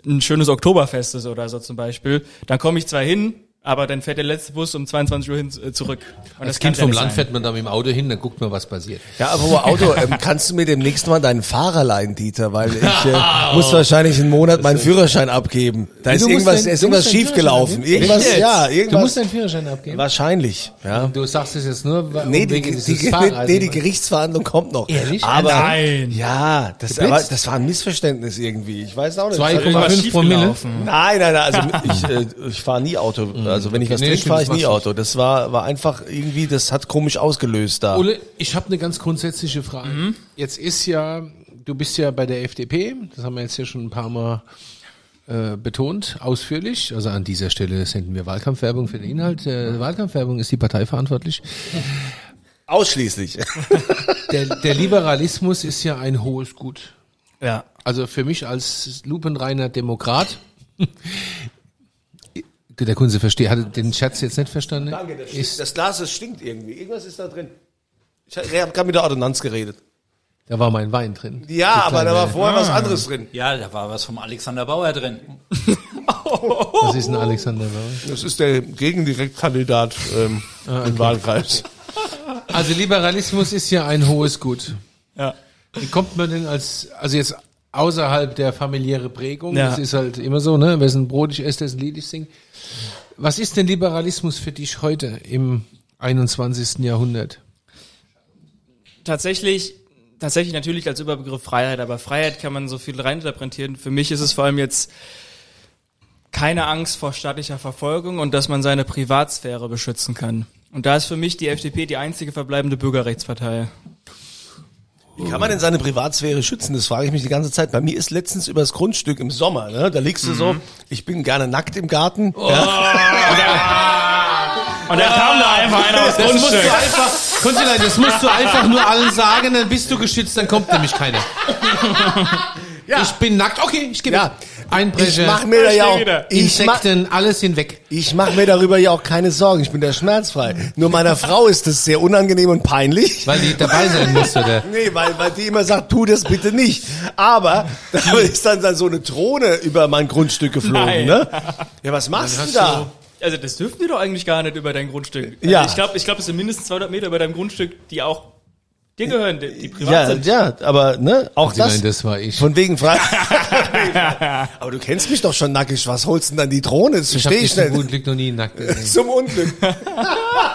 ein schönes Oktoberfest ist oder so zum Beispiel, dann komme ich zwar hin, Aber dann fährt der letzte Bus um 22 Uhr hin, äh, zurück. Und Als das Kind vom Land sein. fährt man da mit dem Auto hin, dann guckt man, was passiert. Ja, aber wo Auto, ähm, [LAUGHS] kannst du mir demnächst mal deinen Fahrer leihen, Dieter, weil ich äh, [LAUGHS] muss wahrscheinlich einen Monat meinen Führerschein abgeben. Da ist Du irgendwas, da ist du irgendwas schiefgelaufen. Irgendwas, ja, Du irgendwas. musst deinen Führerschein abgeben. wahrscheinlich, ja. Du sagst es jetzt nur, wa- Nee, die, wegen die, die, nee, die Gerichtsverhandlung kommt noch. Ehrlich? Aber, Nein. Ja, das, aber, das war ein Missverständnis irgendwie. Ich weiß auch nicht. 2,5 Promille. Nein, nein, nein, also ich, äh, ich fahre nie Auto. Also wenn ich was Nee, trinke, fahre ich nie Auto. Das war, war einfach irgendwie, das hat komisch ausgelöst da. Ole, ich habe eine ganz grundsätzliche Frage. Jetzt ist ja, du bist ja bei der FDP, das haben wir jetzt hier schon ein paar Mal äh, betont, ausführlich. Also an dieser Stelle senden wir Wahlkampfwerbung für den Inhalt. Äh, Wahlkampfwerbung ist die Partei verantwortlich. [LAUGHS] Ausschließlich. [LAUGHS] Der, der Liberalismus ist ja ein hohes Gut. Ja. Also für mich als lupenreiner Demokrat, der Kunze versteht, hat den Scherz jetzt nicht verstanden? Danke, das, ist, das Glas, das stinkt irgendwie. Irgendwas ist da drin. Ich habe gerade mit der Ordonnanz geredet. Da war mein Wein drin. Ja, aber da war vorher was anderes drin. Ja, da war was vom Alexander Bauer drin. [LAUGHS] Was ist ein Alexander Bauer? Das ist der Gegendirektkandidat ähm, im Wahlkreis. Also Liberalismus ist ja ein hohes Gut. Ja. Wie kommt man denn als, also jetzt außerhalb der familiäre Prägung, Ja. das ist halt immer so, ne, wer ein Brot ich esse, dessen Lied ich sing. Was ist denn Liberalismus für dich heute im 21. Jahrhundert? Tatsächlich, tatsächlich natürlich als Überbegriff Freiheit, aber Freiheit kann man so viel reininterpretieren. Für mich ist es vor allem jetzt keine Angst vor staatlicher Verfolgung und dass man seine Privatsphäre beschützen kann. Und da ist für mich die FDP die einzige verbleibende Bürgerrechtspartei. Wie kann man denn seine Privatsphäre schützen? Das frage ich mich die ganze Zeit. Bei mir ist letztens übers Grundstück im Sommer, ne? Da liegst du so, ich bin gerne nackt im Garten. Ja. Und dann kam da einfach einer aufs [LAUGHS] Das musst du Grundstück. einfach, Konstantin, das musst du einfach nur allen sagen, dann bist du geschützt, dann kommt nämlich keiner. Ja. Ich bin nackt, okay, ich gebe Ja. Einbrecher, Ich mache mir da ja auch, ich mach, Insekten, alles hinweg. ich mach mir darüber ja auch keine Sorgen. Ich bin da schmerzfrei. Nur meiner Frau ist das sehr unangenehm und peinlich. Weil die dabei sein muss, oder? [LAUGHS] Nee, weil, weil die immer sagt, tu das bitte nicht. Aber da ist dann, dann so eine Drohne über mein Grundstück geflogen, Nein. ne? Ja, was machst du hast da? Also das dürfen wir doch eigentlich gar nicht über dein Grundstück. Also Ja. Ich glaube, ich glaube, es sind mindestens 200 Meter über deinem Grundstück, die auch dir gehören, die, die privat Ja, sind. ja, aber ne, auch Sie das. meinen, das war ich. Von wegen frei. [LAUGHS] aber du kennst mich doch schon nackig. Was holst denn dann die Drohne? Das Ich verstehe ich zum nicht. guten Glück noch nie nackt. [LAUGHS] Zum Unglück. [LAUGHS]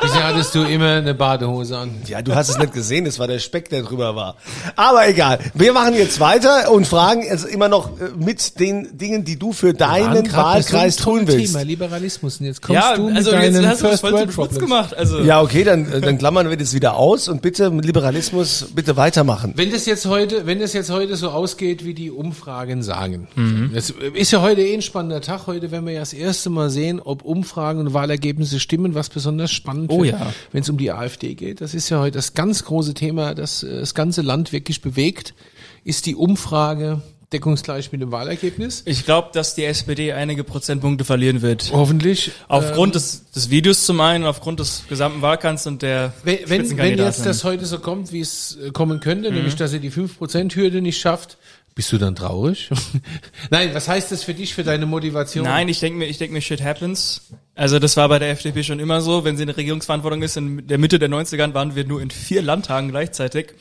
Bisher hattest du immer eine Badehose an. Ja, du hast es nicht gesehen, es war der Speck, der drüber war. Aber egal. Wir machen jetzt weiter und fragen jetzt immer noch äh, mit den Dingen, die du für deinen Wahlkreis tun willst. Thema Liberalismus. Und jetzt kommst Ja, du mit also jetzt deinen hast du das First voll zum World Problems. gemacht. Also Ja, okay, dann, äh, dann klammern wir das wieder aus und bitte mit Liberalismus bitte weitermachen. Wenn das jetzt heute, wenn das jetzt heute so ausgeht, wie die Umfragen sagen. Das ist ja heute eh ein spannender Tag. Heute werden wir ja das erste Mal sehen, ob Umfragen und Wahlergebnisse stimmen, was besonders spannend Oh ja. wenn es um die AfD geht. Das ist ja heute das ganz große Thema, das äh, das ganze Land wirklich bewegt, ist die Umfrage deckungsgleich mit dem Wahlergebnis. ich glaube, dass die SPD einige Prozentpunkte verlieren wird. Hoffentlich. Aufgrund des, des Videos zum einen, aufgrund des gesamten Wahlkampfs und der Wenn, wenn, jetzt das heute so kommt, wie es äh, kommen könnte, nämlich dass er die 5%-Hürde nicht schafft, bist du dann traurig? [LAUGHS] Nein, was heißt das für dich, für deine Motivation? Nein, ich denke mir, ich denke mir, shit happens. Also das war bei der FDP schon immer so. Wenn sie in der Regierungsverantwortung ist, in der Mitte der 90ern waren wir nur in vier Landtagen gleichzeitig.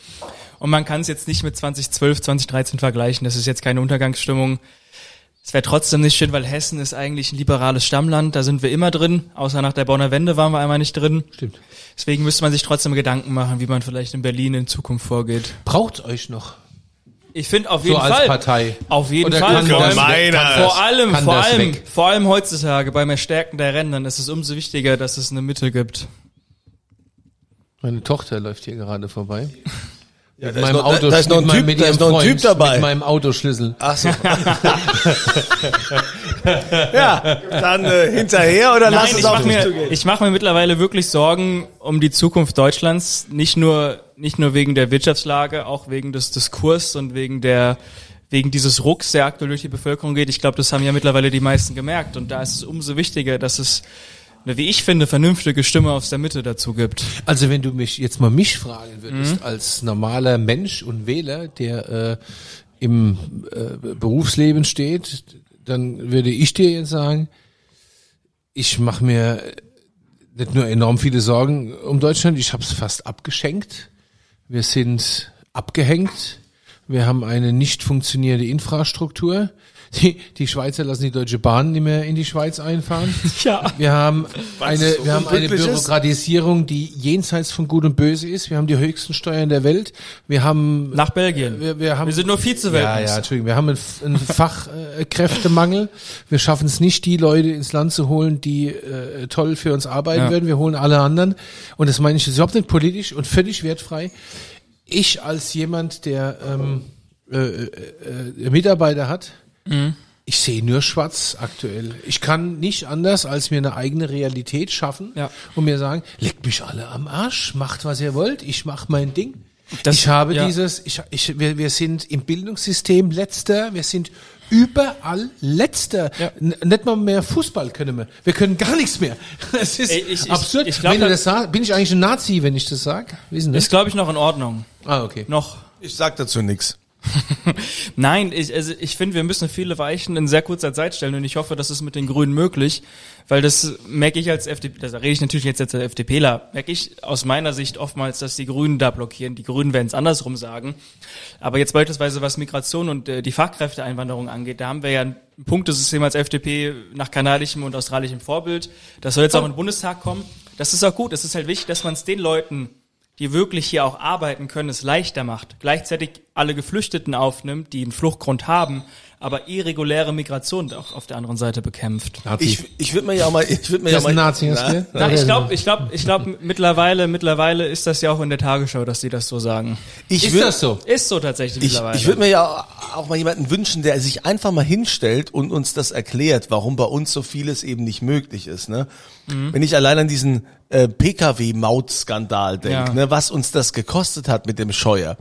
Und man kann es jetzt nicht mit 2012, 2013 vergleichen. Das ist jetzt keine Untergangsstimmung. Es wäre trotzdem nicht schön, weil Hessen ist eigentlich ein liberales Stammland. Da sind wir immer drin. Außer nach der Bonner Wende waren wir einmal nicht drin. Stimmt. Deswegen müsste man sich trotzdem Gedanken machen, wie man vielleicht in Berlin in Zukunft vorgeht. Braucht euch noch? Ich finde auf jeden So als Fall. Partei. Auf jeden Oder Fall. kann Vor das allem? Kann vor allem, kann vor allem, weg? vor allem heutzutage beim Erstärken der Rändern ist es umso wichtiger, dass es eine Mitte gibt. Meine Tochter läuft hier gerade vorbei. Ja, Mit meinem Auto, da ist noch ein mit meinem- Typ, mit da ist ihrem noch ein Typ Freund, dabei. Mit meinem Autoschlüssel. Ach so. [LAUGHS] ja, dann äh, hinterher oder lass Nein, es ich auf mache mir, zugehen. ich mach mir mittlerweile wirklich Sorgen um die Zukunft Deutschlands. Nicht nur, nicht nur wegen der Wirtschaftslage, auch wegen des Diskurs und wegen der, wegen dieses Rucks, der aktuell durch die Bevölkerung geht. Ich glaube, das haben ja mittlerweile die meisten gemerkt. Und da ist es umso wichtiger, dass es eine, wie ich finde, vernünftige Stimme aus der Mitte dazu gibt. Also wenn du mich jetzt mal mich fragen würdest, Mhm. als normaler Mensch und Wähler, der äh, im äh, Berufsleben steht, dann würde ich dir jetzt sagen, ich mache mir nicht nur enorm viele Sorgen um Deutschland, ich habe es fast abgeschenkt. Wir sind abgehängt. Wir haben eine nicht funktionierende Infrastruktur. Die, die Schweizer lassen die Deutsche Bahn nicht mehr in die Schweiz einfahren. [LAUGHS] Ja. Wir haben eine, so wir haben eine ist? Bürokratisierung, die jenseits von Gut und Böse ist. Wir haben die höchsten Steuern der Welt. Wir haben Nach Belgien. wir, wir, haben, Wir sind nur ja, Vize-Weltmeister. ja, Entschuldigung. Wir haben einen, einen Fachkräftemangel. Wir schaffen es nicht, die Leute ins Land zu holen, die äh, toll für uns arbeiten Ja. würden. Wir holen alle anderen. Und das meine ich überhaupt nicht politisch und völlig wertfrei. Ich als jemand, der ähm, äh, äh, äh, Mitarbeiter hat, Mhm. ich sehe nur schwarz aktuell. Ich kann nicht anders, als mir eine eigene Realität schaffen Ja. und mir sagen, leckt mich alle am Arsch, macht was ihr wollt, ich mach mein Ding. Das- ich habe ja. dieses, ich, ich, wir, wir sind im Bildungssystem letzter, wir sind überall letzter. Ja. Nicht mal mehr Fußball können wir. Wir können gar nichts mehr. [LAUGHS] Das ist Ey, ich- ich- absurd. ich glaub, wenn du das- sagst, bin ich eigentlich ein Nazi, wenn ich das sage? Ist glaube ich, noch in Ordnung. Ah, okay. Noch. Ich sag dazu nix. [LAUGHS] Nein, ich, also ich finde, wir müssen viele Weichen in sehr kurzer Zeit stellen und ich hoffe, das ist mit den Grünen möglich, weil das merke ich als FDP, da rede ich natürlich jetzt als FDPler, merke ich aus meiner Sicht oftmals, dass die Grünen da blockieren. Die Grünen werden es andersrum sagen. Aber jetzt beispielsweise, was Migration und äh, die Fachkräfteeinwanderung angeht, da haben wir ja ein Punktesystem als FDP nach kanadischem und australischem Vorbild. Das soll jetzt auch in den Bundestag kommen. Das ist auch gut. Es ist halt wichtig, dass man es den Leuten die wirklich hier auch arbeiten können, es leichter macht. Gleichzeitig alle Geflüchteten aufnimmt, die einen Fluchtgrund haben, aber irreguläre Migration auch auf der anderen Seite bekämpft. Nazi. Ich, ich würde mir ja mal, ich würde mir Das ja ist mal, Nazi, hast du? Na, ich glaube, ich glaube, ich glaube, mittlerweile, mittlerweile ist das ja auch in der Tagesschau, dass die das so sagen. ich Ist würd- das so? Ist so tatsächlich Ich, mittlerweile. ich würde mir ja auch mal jemanden wünschen, der sich einfach mal hinstellt und uns das erklärt, warum bei uns so vieles eben nicht möglich ist. Ne? Mhm. Wenn ich allein an diesen äh, Pkw-Maut-Skandal denke, Ja. ne, was uns das gekostet hat mit dem Scheuer.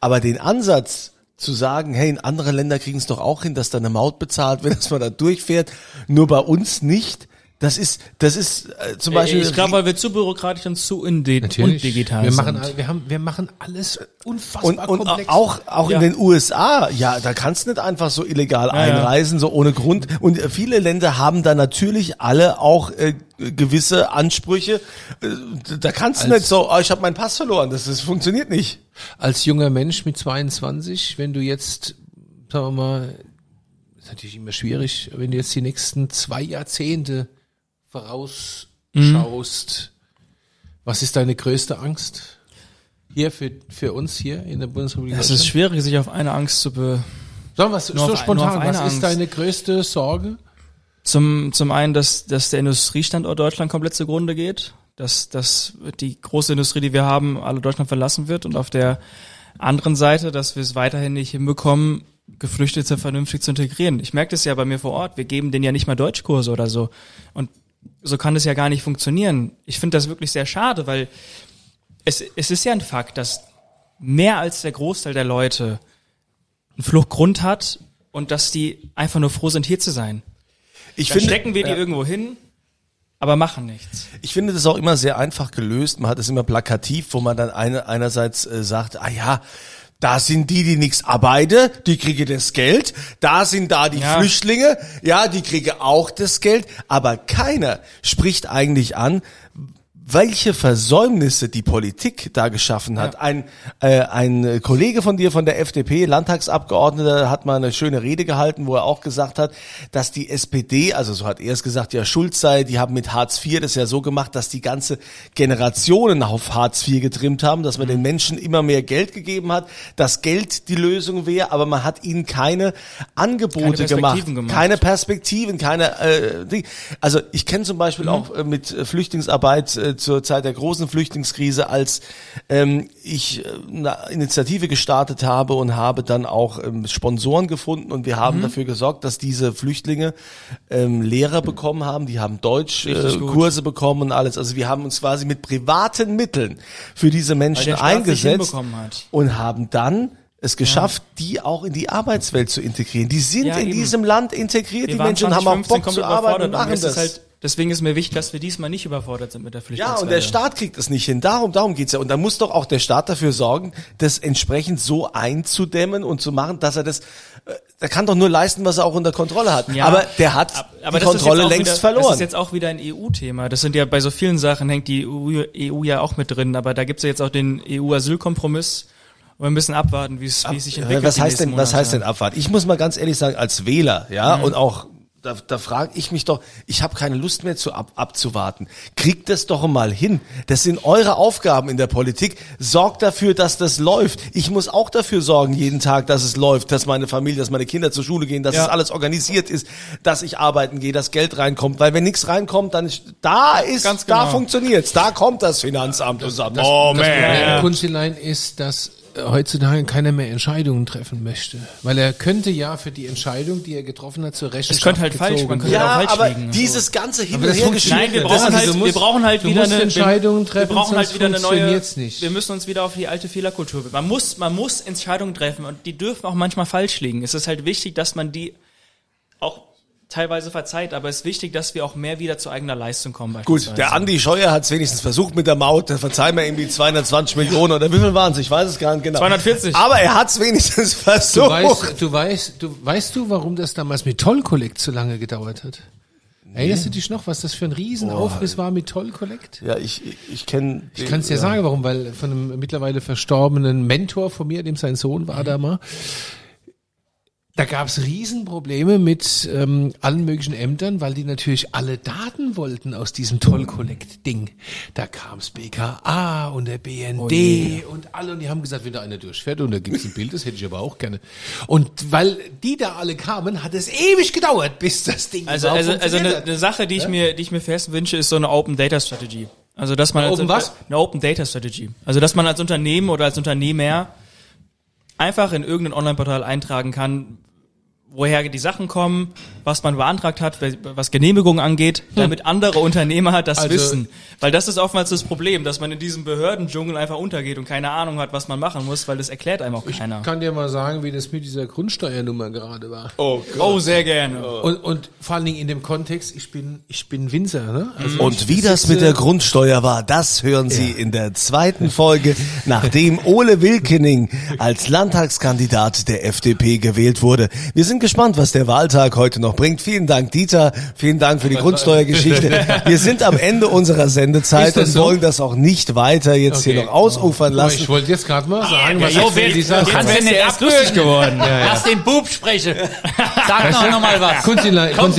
Aber den Ansatz zu sagen, hey, in andere Länder kriegen es doch auch hin, dass da eine Maut bezahlt wird, [LAUGHS] dass man da durchfährt, nur bei uns nicht. Das ist, das ist äh, zum Beispiel. ich glaube, weil wir zu bürokratisch und zu inde Natürlich. undigital wir sind. machen, all- wir haben, wir machen alles unfassbar Und, und komplex. auch, auch Ja. in den USA, ja, da kannst du nicht einfach so illegal ja. einreisen, so ohne Grund. Und äh, viele Länder haben da natürlich alle auch äh, gewisse Ansprüche. Äh, Da kannst du Als- nicht so, oh, ich habe meinen Pass verloren, das, das funktioniert nicht. als junger Mensch mit 22, wenn du jetzt, sagen wir mal, ist natürlich immer schwierig, wenn du jetzt die nächsten zwei Jahrzehnte vorausschaust, was ist deine größte Angst? Hier für, für uns hier in der Bundesrepublik Es ist schwierig, sich auf eine Angst zu be Sag mal, was, nur so auf- spontan, was ist Angst. deine größte Sorge? Zum, zum einen, dass, dass der Industriestandort Deutschland komplett zugrunde geht, dass, dass die große Industrie, die wir haben, alle Deutschland verlassen wird und auf der anderen Seite, dass wir es weiterhin nicht hinbekommen, Geflüchtete vernünftig zu integrieren. Ich merke das ja bei mir vor Ort, wir geben denen ja nicht mal Deutschkurse oder so. Und so kann das ja gar nicht funktionieren. Ich finde das wirklich sehr schade, weil es, es ist ja ein Fakt, dass mehr als der Großteil der Leute einen Fluchtgrund hat und dass die einfach nur froh sind, hier zu sein. Ich Dann finde, stecken wir die irgendwo hin, aber machen nichts. ich finde das auch immer sehr einfach gelöst. Man hat es immer plakativ, wo man dann eine, einerseits äh, sagt, ah ja, da sind die, die nichts arbeiten, die kriegen das Geld. Da sind da die Ja. Flüchtlinge, ja, die kriegen auch das Geld. Aber keiner spricht eigentlich an, welche Versäumnisse die Politik da geschaffen hat. Ja. Ein, äh, ein Kollege von dir von der FDP, Landtagsabgeordneter, hat mal eine schöne Rede gehalten, wo er auch gesagt hat, dass die SPD, also so hat er es gesagt, ja Schuld sei, die haben mit Hartz IV das ja so gemacht, dass die ganze Generationen auf Hartz IV getrimmt haben, dass man den Menschen immer mehr Geld gegeben hat, dass Geld die Lösung wäre, aber man hat ihnen keine Angebote Keine gemacht, gemacht. keine Perspektiven, keine äh. Also ich kenne zum Beispiel auch äh, mit äh, Flüchtlingsarbeit äh, zur Zeit der großen Flüchtlingskrise, als ähm, ich äh, eine Initiative gestartet habe und habe dann auch ähm, Sponsoren gefunden und wir haben dafür gesorgt, dass diese Flüchtlinge ähm, Lehrer bekommen haben, die haben Deutsch äh. Kurse bekommen und alles. Also wir haben uns quasi mit privaten Mitteln für diese Menschen eingesetzt und haben dann es geschafft, die auch in die Arbeitswelt zu integrieren. Die sind Ja, in eben. diesem Land integriert, die waren Menschen haben auch 2015 Bock zu arbeiten und machen das. Halt, deswegen ist mir wichtig, dass wir diesmal nicht überfordert sind mit der Ja, Flüchtlingswelle. und der Staat kriegt es nicht hin. Darum, darum geht's ja. Und da muss doch auch der Staat dafür sorgen, das entsprechend so einzudämmen und zu machen, dass er das, äh, er kann doch nur leisten, was er auch unter Kontrolle hat. Ja, aber der hat ab- aber die Kontrolle längst wieder, verloren. Das ist jetzt auch wieder ein EU-Thema. Das sind ja bei so vielen Sachen hängt die EU, EU ja auch mit drin. Aber da gibt's ja jetzt auch den EU-Asylkompromiss. Und wir müssen abwarten, wie es sich entwickelt. was heißt denn, was heißt denn. Abfahrt? Ich muss mal ganz ehrlich sagen, als Wähler, ja, Mhm. und auch da, da frage ich mich doch, ich habe keine Lust mehr zu ab, abzuwarten. Kriegt das doch mal hin. Das sind eure Aufgaben in der Politik. Sorgt dafür, dass das läuft. Ich muss auch dafür sorgen, jeden Tag, dass es läuft, dass meine Familie, dass meine Kinder zur Schule gehen, dass Ja. es alles organisiert ist, dass ich arbeiten gehe, dass Geld reinkommt. Weil wenn nichts reinkommt, dann ist, da ist, Ganz da genau. funktioniert's. Da kommt das Finanzamt und sagt, Das, oh das man. Problem, Kunstelein, ist, dass heutzutage keiner mehr Entscheidungen treffen möchte. Weil er könnte ja für die Entscheidung, die er getroffen hat, zur Rechenschaft Es könnte halt falsch, gezogen man könnte werden. auch Ja, falsch aber liegen. dieses ganze Hin Aber und das Her Nein, wir brauchen also halt, musst- wir brauchen halt wieder eine Entscheidungen treffen, Wir brauchen halt wieder eine neue. nicht. Wir müssen uns wieder auf die alte Fehlerkultur. Man muss, man muss Entscheidungen treffen und die dürfen auch manchmal falsch liegen. Es ist halt wichtig, dass man die auch teilweise verzeiht, aber es ist wichtig, dass wir auch mehr wieder zu eigener Leistung kommen. Gut, der Andi Scheuer hat es wenigstens versucht mit der Maut, da verzeihen wir irgendwie 220 Millionen oder wie viel waren es? Ich weiß es gar nicht genau. 240. Aber er hat es wenigstens Du versucht. weißt, du weißt, du weißt du, warum das damals mit Toll-Collect so lange gedauert hat? Erinnerst du dich noch, was das für ein Riesenaufriss war mit Toll-Collect? ja, ich, ich kenne. Ich kann es dir sagen, warum, weil von einem mittlerweile verstorbenen Mentor von mir, dem sein Sohn war da mal, da gab es Riesenprobleme mit ähm, allen möglichen Ämtern, weil die natürlich alle Daten wollten aus diesem Toll-Collect-Ding. Da kam's BKA und der BND und alle und die haben gesagt, wenn da einer durchfährt und da gibt's ein Bild, das hätte ich aber auch gerne. Und weil die da alle kamen, hat es ewig gedauert, bis das Ding Also, also, also eine, eine Sache, die ich mir, die ich mir Hessen wünsche, ist so eine Open Data Strategy. Also, dass man Eine als Open was? Eine Open Data Strategy. Also, dass man als Unternehmen oder als Unternehmer einfach in irgendein Online-Portal eintragen kann, woher die Sachen kommen, was man beantragt hat, was Genehmigungen angeht, damit andere Unternehmer [LAUGHS] das Also- wissen. Weil das ist oftmals das Problem, dass man in diesem Behördendschungel einfach untergeht und keine Ahnung hat, was man machen muss, weil das erklärt einem auch keiner. Ich kann dir mal sagen, wie das mit dieser Grundsteuernummer gerade war. Oh Oh, sehr gerne. Und, und vor allen Dingen in dem Kontext, ich bin, ich bin Winzer, ne? Also Und ich wie das mit der Grundsteuer war, das hören Sie in der zweiten Folge, nachdem Ole Wilkening als Landtagskandidat der FDP gewählt wurde. Wir sind gespannt, was der Wahltag heute noch bringt. Vielen Dank, Dieter. Vielen Dank für die Grundsteuergeschichte. [LAUGHS] Wir sind am Ende unserer Sendezeit und so? wollen das auch nicht weiter jetzt hier Okay. noch ausufern Aber lassen. Ich wollte jetzt gerade mal sagen, was ja, jetzt wer- dieser du kannst Jetzt ja ist nicht er erst lustig geworden. Lass den Bub sprechen. Sag doch noch mal was. Kunzilein, Bub,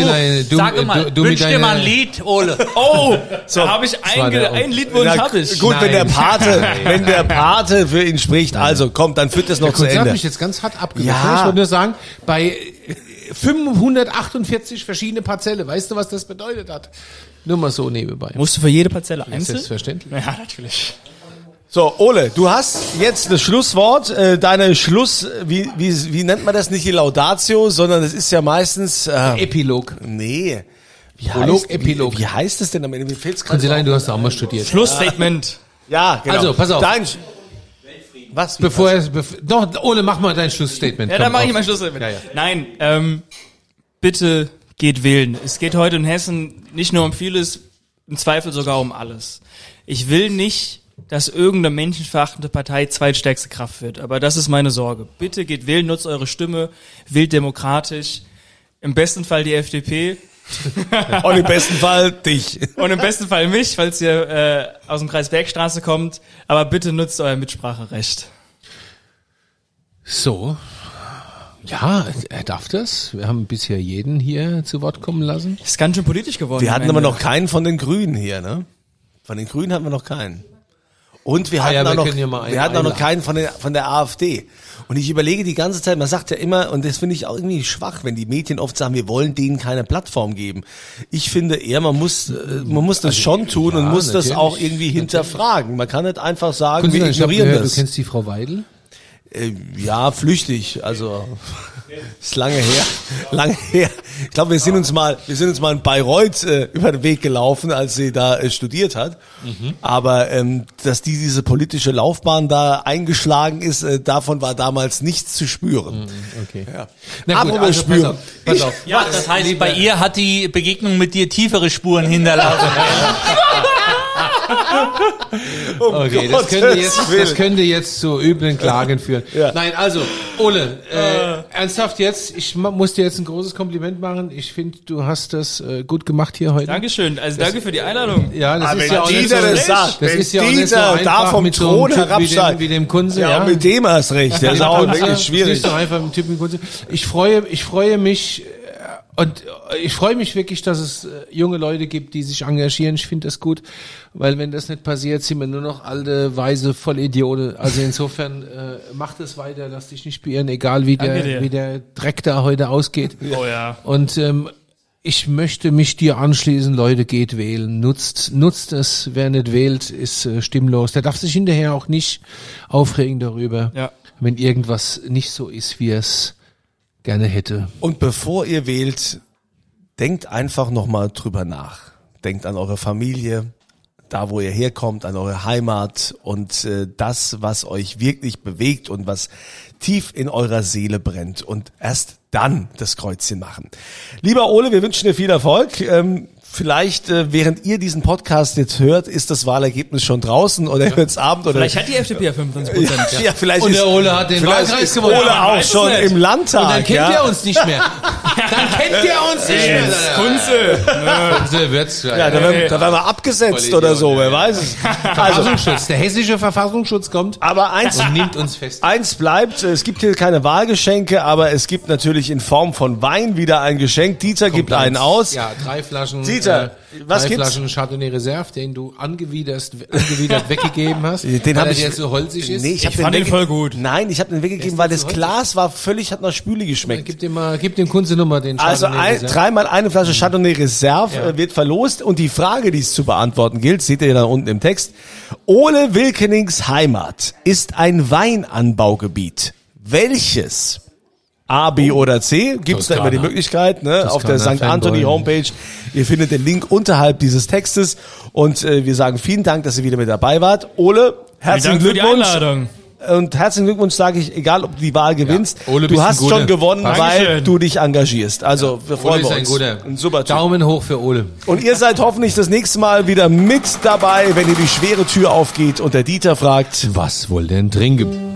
du, sag mal, du, du mit wünsch dir mal ein Lied, Ole. Oh, so habe ich ein, der- ein Liedwunsch habe ich. Gut, wenn der Nein. Pate, [LAUGHS] wenn der Pate für ihn spricht, also kommt, dann führt das noch zu Kunzi hat Ende. mich jetzt ganz hart abgewürgt. Ja. Ich wollte nur sagen, bei 548 verschiedene Parzelle, weißt du, was das bedeutet hat? Nur mal so nebenbei. Musst du für jede Parzelle einzeln? Selbstverständlich. Ja, natürlich. So, Ole, du hast jetzt das Schlusswort, äh, deine Schluss, wie, wie, wie nennt man das, nicht die Laudatio, sondern es ist ja meistens, äh, Epilog. nee, wie Prolog, heißt, Epilog. Wie, wie heißt es denn am Ende? Mir fehlt's gerade Kunzilein, du hast auch mal studiert. Schlussstatement. Ja, genau. Also, pass auf. Dein, was? Wie, Bevor er, bev doch, Ole, mach mal dein Schlussstatement. Ja, Komm, dann mache ich mein Schlussstatement. Ja, ja. Nein, ähm, bitte geht wählen. Es geht heute in Hessen nicht nur um vieles, im Zweifel sogar um alles. Ich will nicht, dass irgendeine menschenverachtende Partei zweitstärkste Kraft wird, aber das ist meine Sorge. Bitte geht wählen, nutzt eure Stimme, wählt demokratisch. Im besten Fall die FDP [LAUGHS] Und im besten Fall dich. und im besten Fall mich, falls ihr äh, aus dem Kreis Bergstraße kommt. Aber bitte nutzt euer Mitspracherecht. So. Ja, er darf das. Wir haben bisher jeden hier zu Wort kommen lassen. Ist ganz schön politisch geworden. Wir hatten aber noch keinen von den Grünen hier, ne? Von den Grünen hatten wir noch keinen. Und wir Ah hatten, ja, wir auch, noch, wir hatten auch noch keinen von der, von der AfD. Und ich überlege die ganze Zeit, man sagt ja immer, und das finde ich auch irgendwie schwach, wenn die Medien oft sagen, wir wollen denen keine Plattform geben. Ich finde eher, man muss, äh, man muss das schon tun und ja, muss das auch irgendwie hinterfragen. Man kann nicht einfach sagen, wir ignorieren gehört, das. du kennst die Frau Weidel? Äh, ja, flüchtig, also ist lange her, [LAUGHS] lange her. Ich glaube, wir sind uns mal, wir sind uns mal in Bayreuth äh, über den Weg gelaufen, als sie da äh, studiert hat. Aber ähm, dass die diese politische Laufbahn da eingeschlagen ist, äh, davon war damals nichts zu spüren. Okay. Ja. Na gut, also pass spüren. auf, pass auf. Ja, das heißt, bei ihr hat die Begegnung mit dir tiefere Spuren hinterlassen. [LAUGHS] [LAUGHS] Okay, das könnte, jetzt, das könnte jetzt zu üblen Klagen führen. [LAUGHS] Ja. Nein, also, Ole, äh, ernsthaft jetzt, ich muss dir jetzt ein großes Kompliment machen. Ich finde, du hast das äh, gut gemacht hier heute. Dankeschön. Also danke für die Einladung. Ja, das Aber ist wenn ja auch nicht so, das sagt, das ist ja auch nicht so einfach da vom mit so Thron einem Typ wie dem, wie dem Kunze. Ja, Ja, mit dem hast recht. Der ist auch wirklich Das schwierig. ist doch einfach mit Typ wie Kunze. Ich freue, ich freue mich, äh, und äh, ich freue mich wirklich, dass es äh, junge Leute gibt, die sich engagieren. Ich finde das gut, weil wenn das nicht passiert, sind wir nur noch alte, weise Vollidioten. Also insofern äh, mach das weiter, lass dich nicht beirren, egal wie Danke der, dir. wie der Dreck da heute ausgeht. [LAUGHS] Oh ja. Und ähm, ich möchte mich dir anschließen, Leute, geht wählen. Nutzt, nutzt es. Wer nicht wählt, ist äh, stimmlos. Der darf sich hinterher auch nicht aufregen darüber, Ja. wenn irgendwas nicht so ist, wie es gerne hätte. Und bevor ihr wählt, denkt einfach nochmal drüber nach. Denkt an eure Familie, da wo ihr herkommt, an eure Heimat und äh, das, was euch wirklich bewegt und was tief in eurer Seele brennt und erst dann das Kreuzchen machen. Lieber Ole, wir wünschen dir viel Erfolg. Ähm, vielleicht, äh, während ihr diesen Podcast jetzt hört, ist das Wahlergebnis schon draußen oder ja. hört's Abend oder Vielleicht hat die FDP ja 25 Prozent. ja, vielleicht Und ist, der Ole hat den Wahlkreis gewonnen. Ole Ja, auch schon nicht. im Landtag. Und dann kennt ja. er uns nicht mehr. [LAUGHS] Dann kennt er uns nicht mehr. Kunze. Kunze wird's. Ja, da werden, da werden wir abgesetzt Voll oder so, wer ja. weiß es. [LAUGHS] Also, Verfassungsschutz. Der hessische Verfassungsschutz kommt aber eins, und nimmt uns fest. eins bleibt, es gibt hier keine Wahlgeschenke, aber es gibt natürlich in Form von Wein wieder ein Geschenk. Dieter gibt einen aus. Ja, drei Flaschen. Dieter, äh, was drei gibt's? Flaschen Chardonnay Reserve, den du angewidert, angewidert [LAUGHS] weggegeben hast, Den weil hab ich- jetzt so holzig ist. Nee, ich, hab Ich fand den voll gut. Nein, ich habe den weggegeben, weil das Glas war völlig, hat nach Spüli geschmeckt. Gib dem mal, gib dem Kunze Nummer den Also ein, dreimal eine Flasche Chardonnay Reserve Ja. äh, wird verlost und die Frage, die es zu beantworten gilt, seht ihr da unten im Text. Ole Wilkenings Heimat ist ein Weinanbaugebiet. Welches? A, B oder C? Gibt es da immer die. Möglichkeit, ne? Auf der St. Anthony. Homepage. Ihr findet den Link unterhalb dieses Textes und äh, wir sagen vielen Dank, dass ihr wieder mit dabei wart. Ole, herzlichen Dank für die Glückwunsch. Und herzlichen Glückwunsch sage ich, egal ob du die Wahl gewinnst, Ole, du hast schon gewonnen, weil du dich engagierst. Also wir Ole freuen ist wir ein uns. guter. Ein super. Daumen hoch für Ole. Und ihr seid hoffentlich das nächste Mal wieder mit dabei, wenn ihr die schwere Tür aufgeht und der Dieter fragt, Was wohl denn trinken?